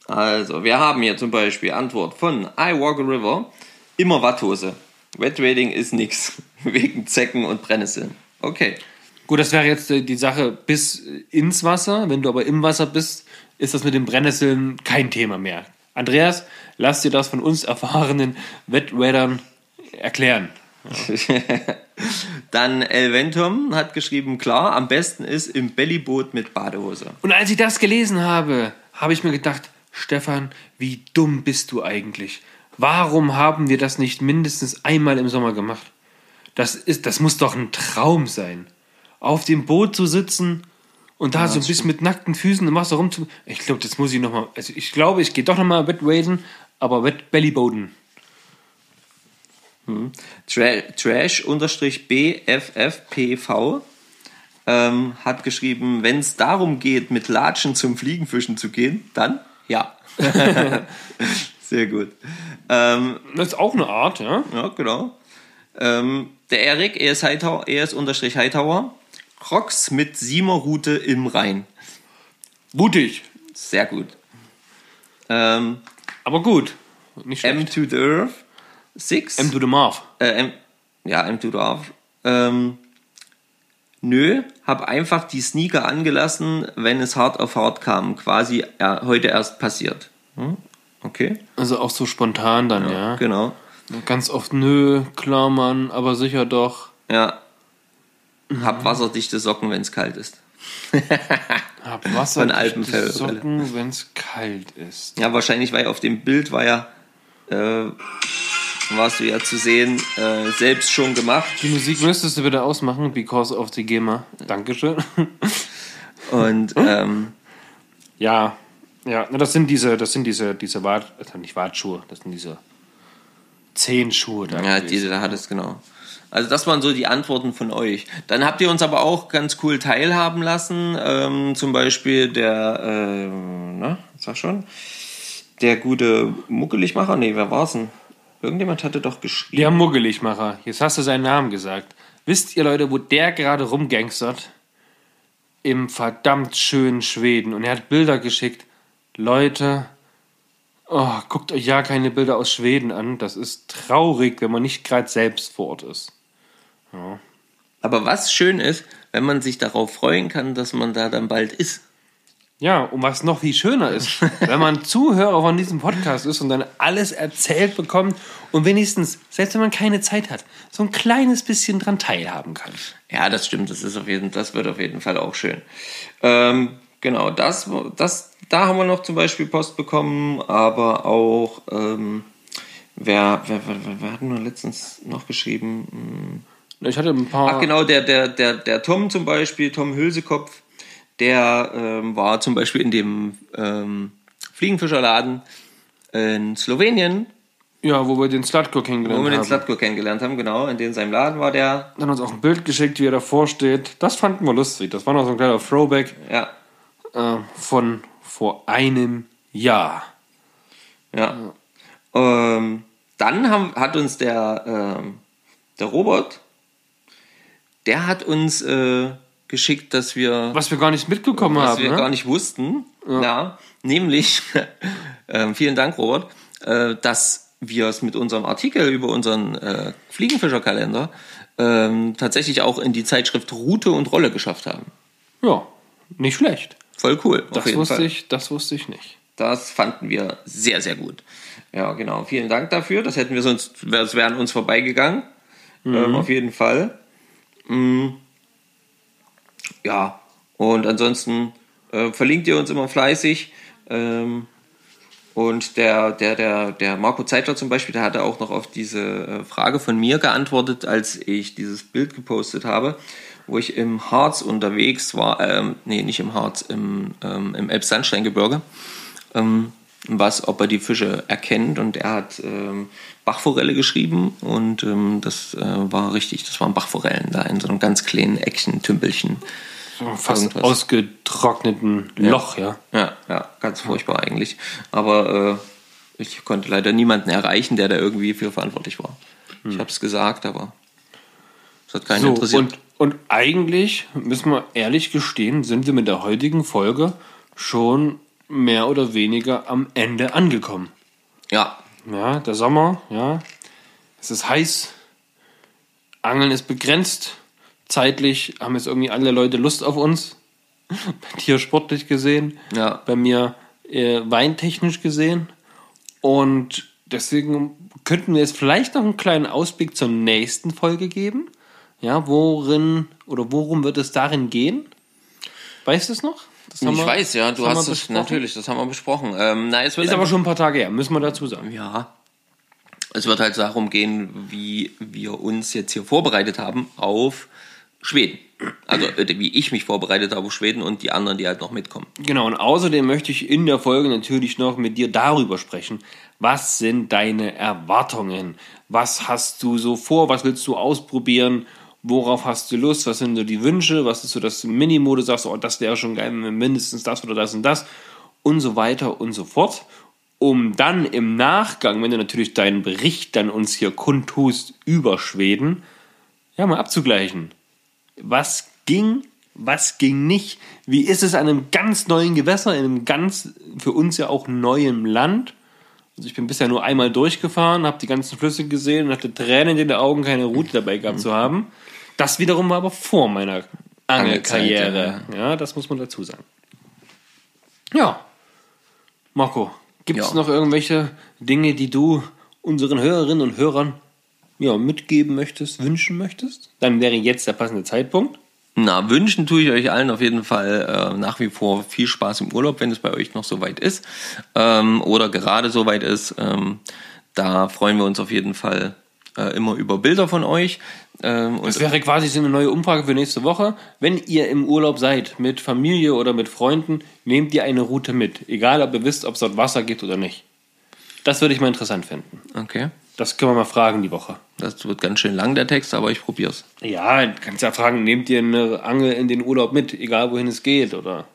Also, wir haben hier zum Beispiel Antwort von I Walk a River. Immer Watthose. Wetrading ist nix. Wegen Zecken und Brennnesseln. Okay. Gut, das wäre jetzt äh, die Sache bis ins Wasser. Wenn du aber im Wasser bist, ist das mit den Brennnesseln kein Thema mehr. Andreas, lass dir das von uns erfahrenen Wetträdern erklären. Dann Elventum hat geschrieben, klar, am besten ist im Bellyboot mit Badehose. Und als ich das gelesen habe, habe ich mir gedacht, Stefan, wie dumm bist du eigentlich? Warum haben wir das nicht mindestens einmal im Sommer gemacht? Das, ist, das muss doch ein Traum sein. Auf dem Boot zu sitzen und da so ein bisschen mit nackten Füßen im Wasser rumzu. Ich glaube, das muss ich nochmal. Also ich glaube, ich gehe doch nochmal Wettwaden, aber Wet Bellyboden. Tra Trash-BFFPV ähm, hat geschrieben, wenn es darum geht, mit Latschen zum Fliegenfischen zu gehen, dann ja. Sehr gut. Ähm, Das ist auch eine Art, ja. ja, genau. Ähm, der Erik, er ist, Hightower, er unterstrich Hightower. Crocs mit Siemerrute im Rhein. Mutig. Sehr gut. Ähm, Aber gut. Nicht schlecht. M to the Earth. Six. M to the Marv. Äh, M, ja, M to the Earth. Ähm, nö, hab einfach die Sneaker angelassen, wenn es hart auf hart kam. Quasi äh, heute erst passiert. Hm? Okay. Also auch so spontan dann, ja. Genau. Ganz oft, nö, klar, Mann, aber sicher doch. Ja. Hab wasserdichte Socken, wenn es kalt ist. Hab Wasser Von durch die Alpenfell- Socken, wenn es kalt ist. Ja, wahrscheinlich, weil auf dem Bild war ja, äh, warst du ja zu sehen, äh, selbst schon gemacht. Die Musik müsstest du bitte ausmachen, because of the GEMA. Dankeschön. Und ähm, Ja, ja, das sind diese, das sind diese, diese Wart, äh, nicht Wartschuhe, das sind diese Zehenschuhe da. ja, gewesen. die du da hattest, genau. Also das waren so die Antworten von euch. Dann habt ihr uns aber auch ganz cool teilhaben lassen. Ähm, zum Beispiel der, äh, na, sag schon, der gute Muckeligmacher. Nee, wer war's denn? Irgendjemand hatte doch geschrieben. Der Muggeligmacher, jetzt hast du seinen Namen gesagt. Wisst ihr Leute, wo der gerade rumgangstert? Im verdammt schönen Schweden. Und er hat Bilder geschickt. Leute, oh, guckt euch ja keine Bilder aus Schweden an. Das ist traurig, wenn man nicht gerade selbst vor Ort ist. Aber was schön ist, wenn man sich darauf freuen kann, dass man da dann bald ist. Ja, und was noch viel schöner ist, wenn man Zuhörer von diesem Podcast ist und dann alles erzählt bekommt und wenigstens, selbst wenn man keine Zeit hat, so ein kleines bisschen dran teilhaben kann. Ja, das stimmt. Das ist auf jeden, das wird auf jeden Fall auch schön. Ähm, genau, das, das, da haben wir noch zum Beispiel Post bekommen, aber auch ähm, wer, wer, wer, wer, hat denn letztens noch geschrieben? Ich hatte ein paar. Ach genau, der, der, der, der Tom zum Beispiel, Tom Hülsekopf, der ähm, war zum Beispiel in dem ähm, Fliegenfischerladen in Slowenien, Ja, wo wir den Slutko wo kennengelernt wir den haben. Slatko kennengelernt haben, genau, in dem seinem Laden war der. Dann hat uns auch ein Bild geschickt, wie er davor steht. Das fanden wir lustig. Das war noch so ein kleiner Throwback Ja, äh, von vor einem Jahr. Ja. Ähm, dann haben, hat uns der, ähm, der Robert, der hat uns äh, geschickt, dass wir, Was wir gar nicht mitbekommen was haben. wir ne? gar nicht wussten, ja. nämlich, ähm, vielen Dank Robert, äh, dass wir es mit unserem Artikel über unseren äh, Fliegenfischerkalender ähm, tatsächlich auch in die Zeitschrift Route und Rolle geschafft haben. Ja, nicht schlecht. Voll cool. Das wusste Fall. ich, das wusste ich nicht. Das fanden wir sehr, sehr gut. Ja, genau. Vielen Dank dafür. Das hätten wir sonst, das wäre an uns vorbeigegangen. Ähm, auf jeden Fall. Mm. Ja, und ansonsten äh, verlinkt ihr uns immer fleißig. Ähm, und der, der, der, der Marco Zeitler zum Beispiel, der hatte auch noch auf diese äh, Frage von mir geantwortet, als ich dieses Bild gepostet habe, wo ich im Harz unterwegs war, ähm, nee, nicht im Harz, im, ähm, im Elbsandsteingebirge, ähm, was, ob er die Fische erkennt und er hat ähm, Bachforelle geschrieben und ähm, das äh, war richtig, das waren Bachforellen da in so einem ganz kleinen Eckchen, Tümpelchen. So fast Irgendwas. ausgetrockneten Loch, ja. Ja, ja, ganz furchtbar eigentlich. Aber äh, ich konnte leider niemanden erreichen, der da irgendwie für verantwortlich war. Ich habe es gesagt, aber es hat keinen So, interessiert. und, und eigentlich, müssen wir ehrlich gestehen, sind wir mit der heutigen Folge schon mehr oder weniger am Ende angekommen. ja, Ja, der Sommer, ja. Es ist heiß. Angeln ist begrenzt. Zeitlich haben jetzt irgendwie alle Leute Lust auf uns. Bei dir sportlich gesehen. Ja. Bei mir äh, weintechnisch gesehen. Und deswegen könnten wir jetzt vielleicht noch einen kleinen Ausblick zur nächsten Folge geben. Ja, worin oder worum wird es darin gehen? Weißt du es noch? Ich wir- weiß, ja, du hast es natürlich, das haben wir besprochen. Ähm, na, es wird Ist aber schon ein paar Tage her, müssen wir dazu sagen. Ja. Es wird halt darum gehen, wie wir uns jetzt hier vorbereitet haben auf Schweden. Also äh, wie ich mich vorbereitet habe auf Schweden und die anderen, die halt noch mitkommen. Genau, und außerdem möchte ich in der Folge natürlich noch mit dir darüber sprechen. Was sind deine Erwartungen? Was hast du so vor? Was willst du ausprobieren? Worauf hast du Lust? Was sind so die Wünsche? Was ist so das Minimum? Du sagst, oh, das wäre schon geil, wenn wir mindestens das oder das und das und so weiter und so fort. Um dann im Nachgang, wenn du natürlich deinen Bericht dann uns hier kundtust über Schweden, ja, mal abzugleichen was ging, was ging nicht, wie ist es an einem ganz neuen Gewässer, in einem ganz für uns ja auch neuen Land. Also ich bin bisher nur einmal durchgefahren, habe die ganzen Flüsse gesehen und hatte Tränen in den Augen, keine Route dabei gehabt zu haben. Das wiederum war aber vor meiner Angelkarriere. Ja, das muss man dazu sagen. Ja, Marco, gibt es Ja. noch irgendwelche Dinge, die du unseren Hörerinnen und Hörern ja, mitgeben möchtest, wünschen möchtest, dann wäre jetzt der passende Zeitpunkt. Na, wünschen tue ich euch allen auf jeden Fall äh, nach wie vor viel Spaß im Urlaub, wenn es bei euch noch so weit ist ähm, oder gerade so weit ist. Ähm, da freuen wir uns auf jeden Fall äh, immer über Bilder von euch. Ähm, Das wäre quasi so eine neue Umfrage für nächste Woche. Wenn ihr im Urlaub seid, mit Familie oder mit Freunden, nehmt ihr eine Route mit. Egal, ob ihr wisst, ob es dort Wasser gibt oder nicht. Das würde ich mal interessant finden. okay, Das können wir mal fragen die Woche. das wird ganz schön lang der Text, aber ich probier's. Ja, kannst ja fragen, nehmt ihr eine Angel in den Urlaub mit, egal wohin es geht, oder?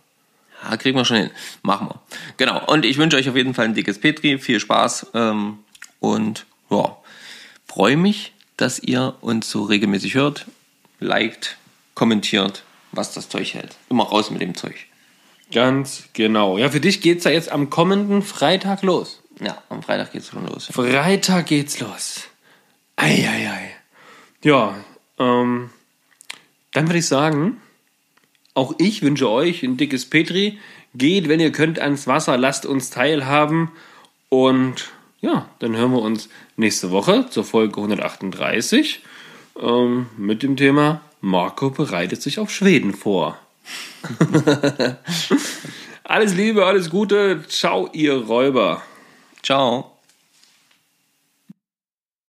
Ja, kriegen wir schon hin. Machen wir. Genau. Und ich wünsche euch auf jeden Fall ein dickes Petri. Viel Spaß. Ähm, und ja, freue mich, dass ihr uns so regelmäßig hört, liked, kommentiert, was das Zeug hält. Immer raus mit dem Zeug. Ganz genau. Ja, für dich geht's ja jetzt am kommenden Freitag los. Ja, am Freitag geht's schon los. Freitag geht's los. Eieiei. Ja, ähm, dann würde ich sagen, auch ich wünsche euch ein dickes Petri. Geht, wenn ihr könnt, ans Wasser, lasst uns teilhaben. Und ja, dann hören wir uns nächste Woche zur Folge 138 ähm, mit dem Thema Marco bereitet sich auf Schweden vor. alles Liebe, alles Gute. Ciao, ihr Räuber. Ciao.